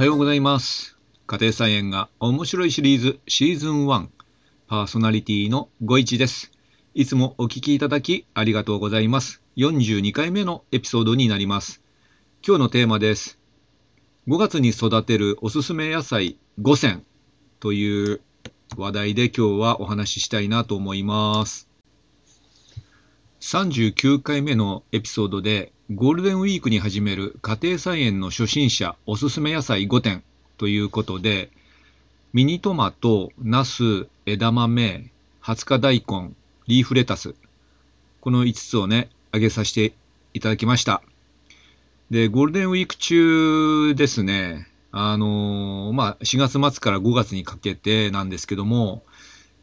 はようございます。家庭菜園が面白いシリーズシーズン1パーソナリティのご一です。いつもお聞きいただきありがとうございます。42回目のエピソードになります。今日のテーマです。5月に育てるおすすめ野菜5選という話題で今日はお話ししたいなと思います。39回目のエピソードでゴールデンウィークに始める家庭菜園の初心者おすすめ野菜5点ということでミニトマト、ナス、枝豆、20日大根、リーフレタスこの5つをね挙げさせていただきました。でゴールデンウィーク中ですねあのーまあ4月末から5月にかけてなんですけども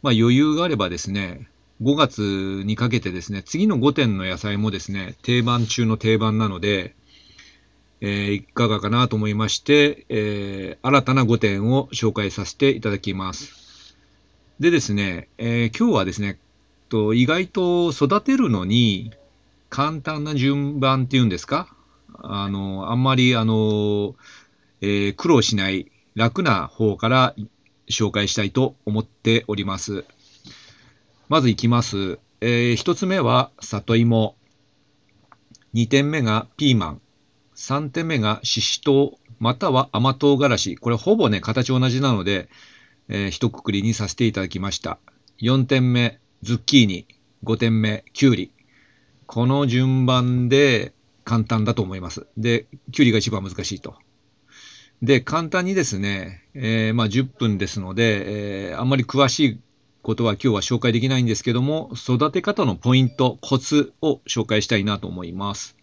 まあ余裕があればですね5月にかけてですね、次の5点の野菜もですね、定番中の定番なので、えーいかがかなと思いまして、えー新たな5点を紹介させていただきます。でですね、えー今日はですね、と意外と育てるのに簡単な順番っていうんですか？あの、あんまりあの、えー苦労しない楽な方から紹介したいと思っております。まずいきます。えー一つ目は里芋。二点目がピーマン。三点目がししとう、または甘唐辛子。これほぼね、形同じなので、えー一括りにさせていただきました。四点目、ズッキーニ。五点目、きゅうり。この順番で簡単だと思います。で、きゅうりが一番難しいと。で、簡単にですね、えーまあ10分ですので、えーあんまり詳しいことは今日は紹介できないんですけども、育て方のポイント、コツを紹介したいなと思います。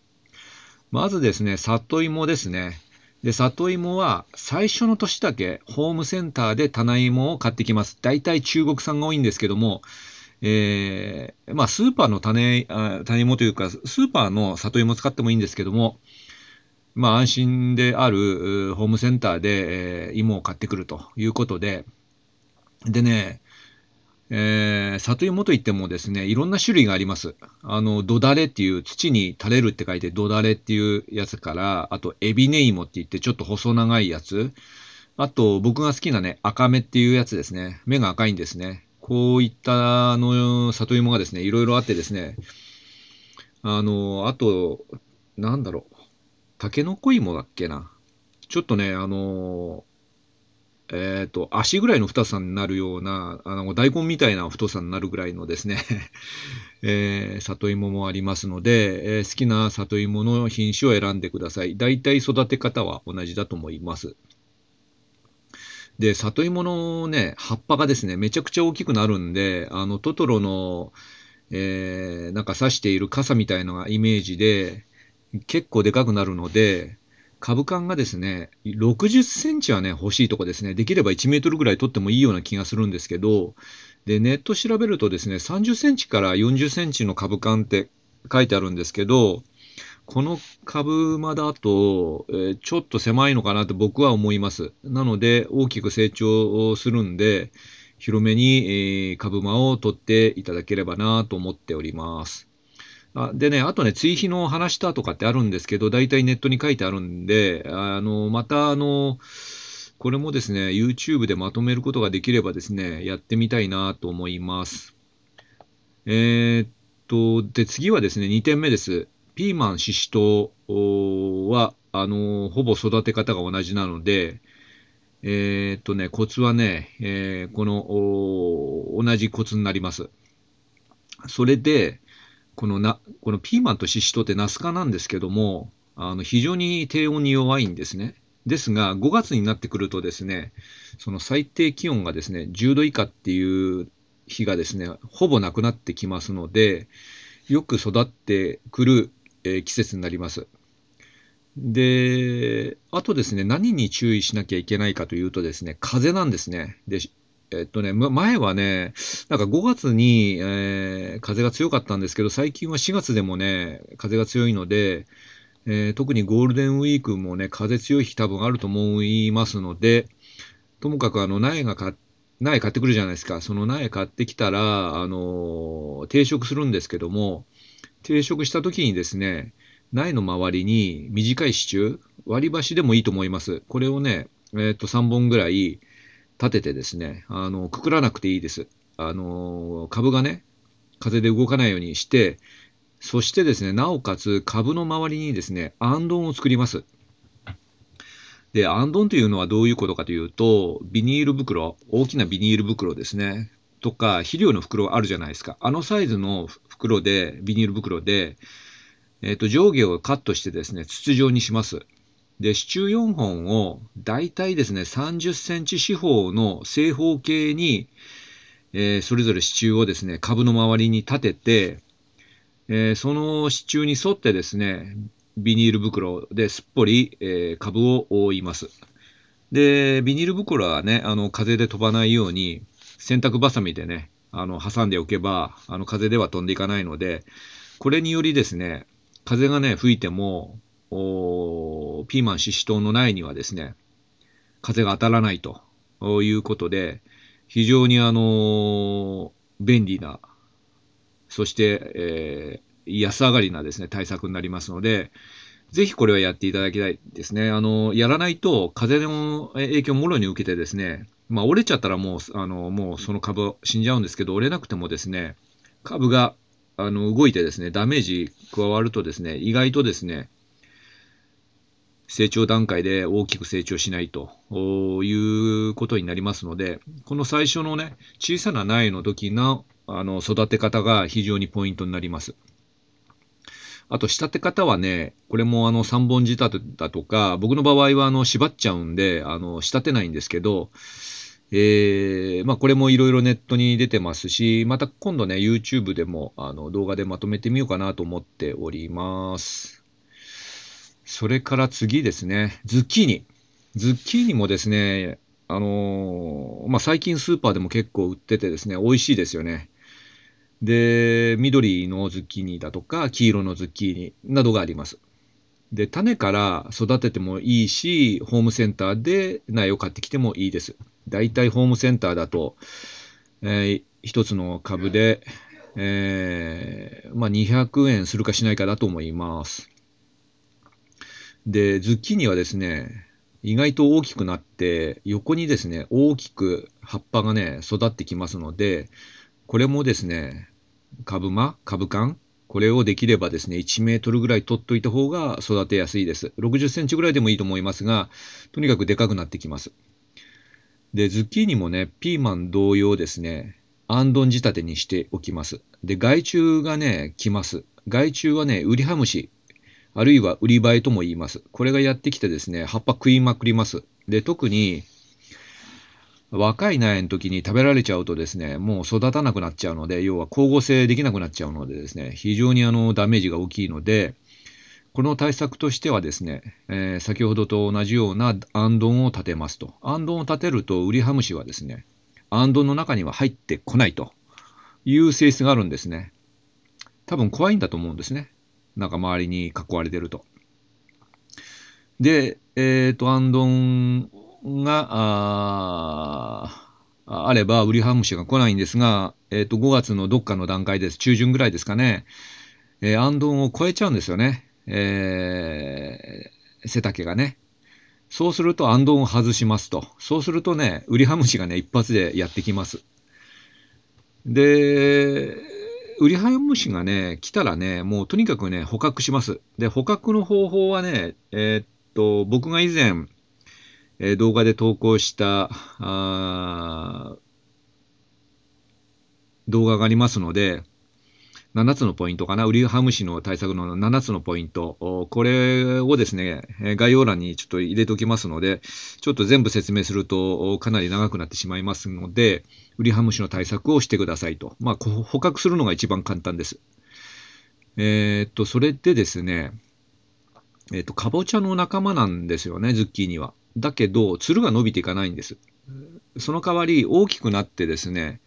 まずですね、里芋ですね。で、里芋は最初の年だけホームセンターで棚芋を買ってきます。大体中国産が多いんですけども、えーまあスーパーの種種芋というか、スーパーの里芋使ってもいいんですけども、まあ安心であるホームセンターで、え芋を買ってくるということで、でね、えー里芋といってもですね、いろんな種類があります。あの、土だれっていう土に垂れるって書いて土だれっていうやつから、あとエビネイモって言ってちょっと細長いやつ。あと僕が好きなね、赤目っていうやつですね。目が赤いんですね。こういったあの里芋がですね、いろいろあってですね、あの、あと、なんだろう、タケノコ芋だっけな。ちょっとね、あの、えっ、と、足ぐらいの太さになるような、あの、大根みたいな太さになるぐらいのですね、えー里芋もありますので、えー好きな里芋の品種を選んでください。大体育て方は同じだと思います。で、里芋のね、葉っぱがですね、めちゃくちゃ大きくなるんで、あの、トトロの、えーなんか刺している傘みたいなイメージで、結構でかくなるので、株間がですね、60センチはね、欲しいとこですね。できれば1メートルぐらい取ってもいいような気がするんですけど、で、ネット調べるとですね、30センチから40センチの株間って書いてあるんですけど、この株間だと、えーちょっと狭いのかなと僕は思います。なので、大きく成長するんで、広めに、えー株間を取っていただければなと思っております。あでね、あとね、追肥の話したとかってあるんですけど、大体ネットに書いてあるんで、あの、また、あの、これもですね、YouTube でまとめることができればですね、やってみたいなと思います。えーっと、で、次はですね、2点目です。ピーマン、シシトは、あの、ほぼ育て方が同じなので、えーっとね、コツはね、えーこの、同じコツになります。それで、このな、このピーマンとシシトってナス科なんですけども、あの、非常に低温に弱いんですね。ですが、5月になってくるとですね、その最低気温がですね、10度以下っていう日がですね、ほぼなくなってきますので、よく育ってくる、えー季節になります。で、あとですね、何に注意しなきゃいけないかというとですね、風なんですね。で、えっとね、前はね、なんか5月に、えー風が強かったんですけど、最近は4月でもね、風が強いので、えー特にゴールデンウィークもね、風強い日多分あると思いますので、ともかくあの苗が苗買ってくるじゃないですか。その苗買ってきたら、あの定食するんですけども、定食した時にですね、苗の周りに短い支柱、割り箸でもいいと思います。これをね、えっと、3本ぐらい立ててですね、あの、くくらなくていいです。あの、株がね、風で動かないようにして、そしてですね、なおかつ株の周りにですね、アンドンを作ります。で、アンドンというのはどういうことかというと、ビニール袋、大きなビニール袋ですね、とか、肥料の袋あるじゃないですか。あのサイズの袋で、ビニール袋で、えっ、と、上下をカットしてですね、筒状にします。で、支柱4本を、だいたいですね、30センチ四方の正方形に、えー、それぞれ支柱をですね、株の周りに立てて、えー、その支柱に沿ってですね、ビニール袋ですっぽり、えー、株を覆います。で、ビニール袋はね、あの、風で飛ばないように、洗濯バサミでね、あの、挟んでおけば、あの、風では飛んでいかないので、これによりですね、風がね、吹いても、ピーマンシシトウの苗にはですね、風が当たらないということで、非常にあの、便利な、そして、えー、安上がりなですね、対策になりますので、ぜひこれはやっていただきたいですね。あの、やらないと風の影響もろに受けてですね、まあ折れちゃったらもう、あの、もうその株死んじゃうんですけど、折れなくてもですね、株があの動いてですね、ダメージ加わるとですね、意外とですね、成長段階で大きく成長しないということになりますので、この最初のね、小さな苗の時のあの育て方が非常にポイントになります。あと、仕立て方はね、これもあの3本仕立てだとか、僕の場合はあの縛っちゃうんで、あの仕立てないんですけど、えー、まあ、これもいろいろネットに出てますし、また今度ね、YouTube でもあの動画でまとめてみようかなと思っております。それから次ですね、ズッキーニ。ズッキーニもですね、あのー、まあ、最近スーパーでも結構売っててですね、美味しいですよね。で、緑のズッキーニだとか、黄色のズッキーニなどがあります。で、種から育ててもいいし、ホームセンターで苗を買ってきてもいいです。だいたいホームセンターだと、えー、一つの株で、えー、まあ、200円するかしないかだと思います。で、ズッキーニはですね、意外と大きくなって、横にですね、大きく葉っぱがね、育ってきますので、これもですね、株間、株間、これをできればですね、1メートルぐらい取っといた方が育てやすいです。60センチぐらいでもいいと思いますが、とにかくでかくなってきます。で、ズッキーニもね、ピーマン同様ですね、アンドン仕立てにしておきます。で、害虫がね、来ます。害虫はね、ウリハムシあるいは売り映えとも言います。これがやってきてですね、葉っぱ食いまくります。で、特に若い苗の時に食べられちゃうとですね、もう育たなくなっちゃうので、要は光合成できなくなっちゃうのでですね、非常にあのダメージが大きいので、この対策としてはですね、えー、先ほどと同じようなアンドンを立てますと。アンドンを立てると、ウリハムシはですね、アンドンの中には入ってこないという性質があるんですね。多分怖いんだと思うんですね。なんか周りに囲われてると。で、えっ、ー、と、アンドンが、ああれば、ウリハムシが来ないんですが、えっ、ー、と、5月のどっかの段階です。中旬ぐらいですかね。えー、アンドンを超えちゃうんですよね。えー、背丈がね。そうすると、アンドンを外しますと。そうするとね、ウリハムシがね、一発でやってきます。で、ウリハムシがね、来たらね、もうとにかくね、捕獲します。で、捕獲の方法はね、えー、っと、僕が以前、えー、動画で投稿した動画がありますので、7つのポイントかな、ウリハムシの対策の7つのポイント、これをですね、概要欄にちょっと入れておきますので、ちょっと全部説明するとかなり長くなってしまいますので、ウリハムシの対策をしてくださいと。まあ、捕獲するのが一番簡単です。えー、っと、それでですね、え、っと、かぼちゃの仲間なんですよね、ズッキーニは。だけど、つるが伸びていかないんです。その代わり、大きくなってですね、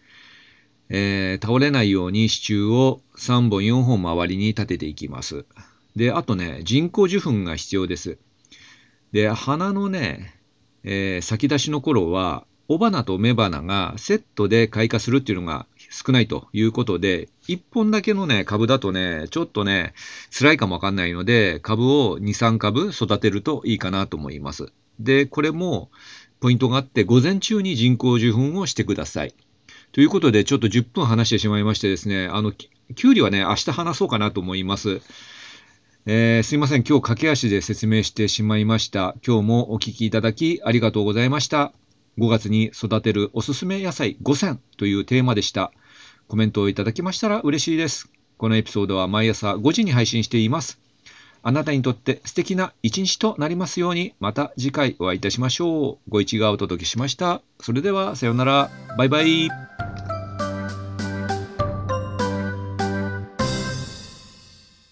えー、倒れないように支柱を3本4本周りに立てていきます。で、あとね、人工授粉が必要です。で、花のね、えー、先出しの頃は、雄花と雌花がセットで開花するっていうのが少ないということで、1本だけのね、株だとね、ちょっとね、辛いかもわかんないので、株を2、3株育てるといいかなと思います。で、これもポイントがあって、午前中に人工授粉をしてください。ということで、ちょっと10分話してしまいましてですね、あの、きゅうりはね、明日話そうかなと思います。えー、すいません。今日駆け足で説明してしまいました。今日もお聞きいただきありがとうございました。5月に育てるおすすめ野菜5選というテーマでした。コメントをいただきましたら嬉しいです。このエピソードは毎朝5時に配信しています。あなたにとって素敵な一日となりますように、また次回お会いいたしましょう。ご一がお届けしました。それでは、さようなら。バイバイ。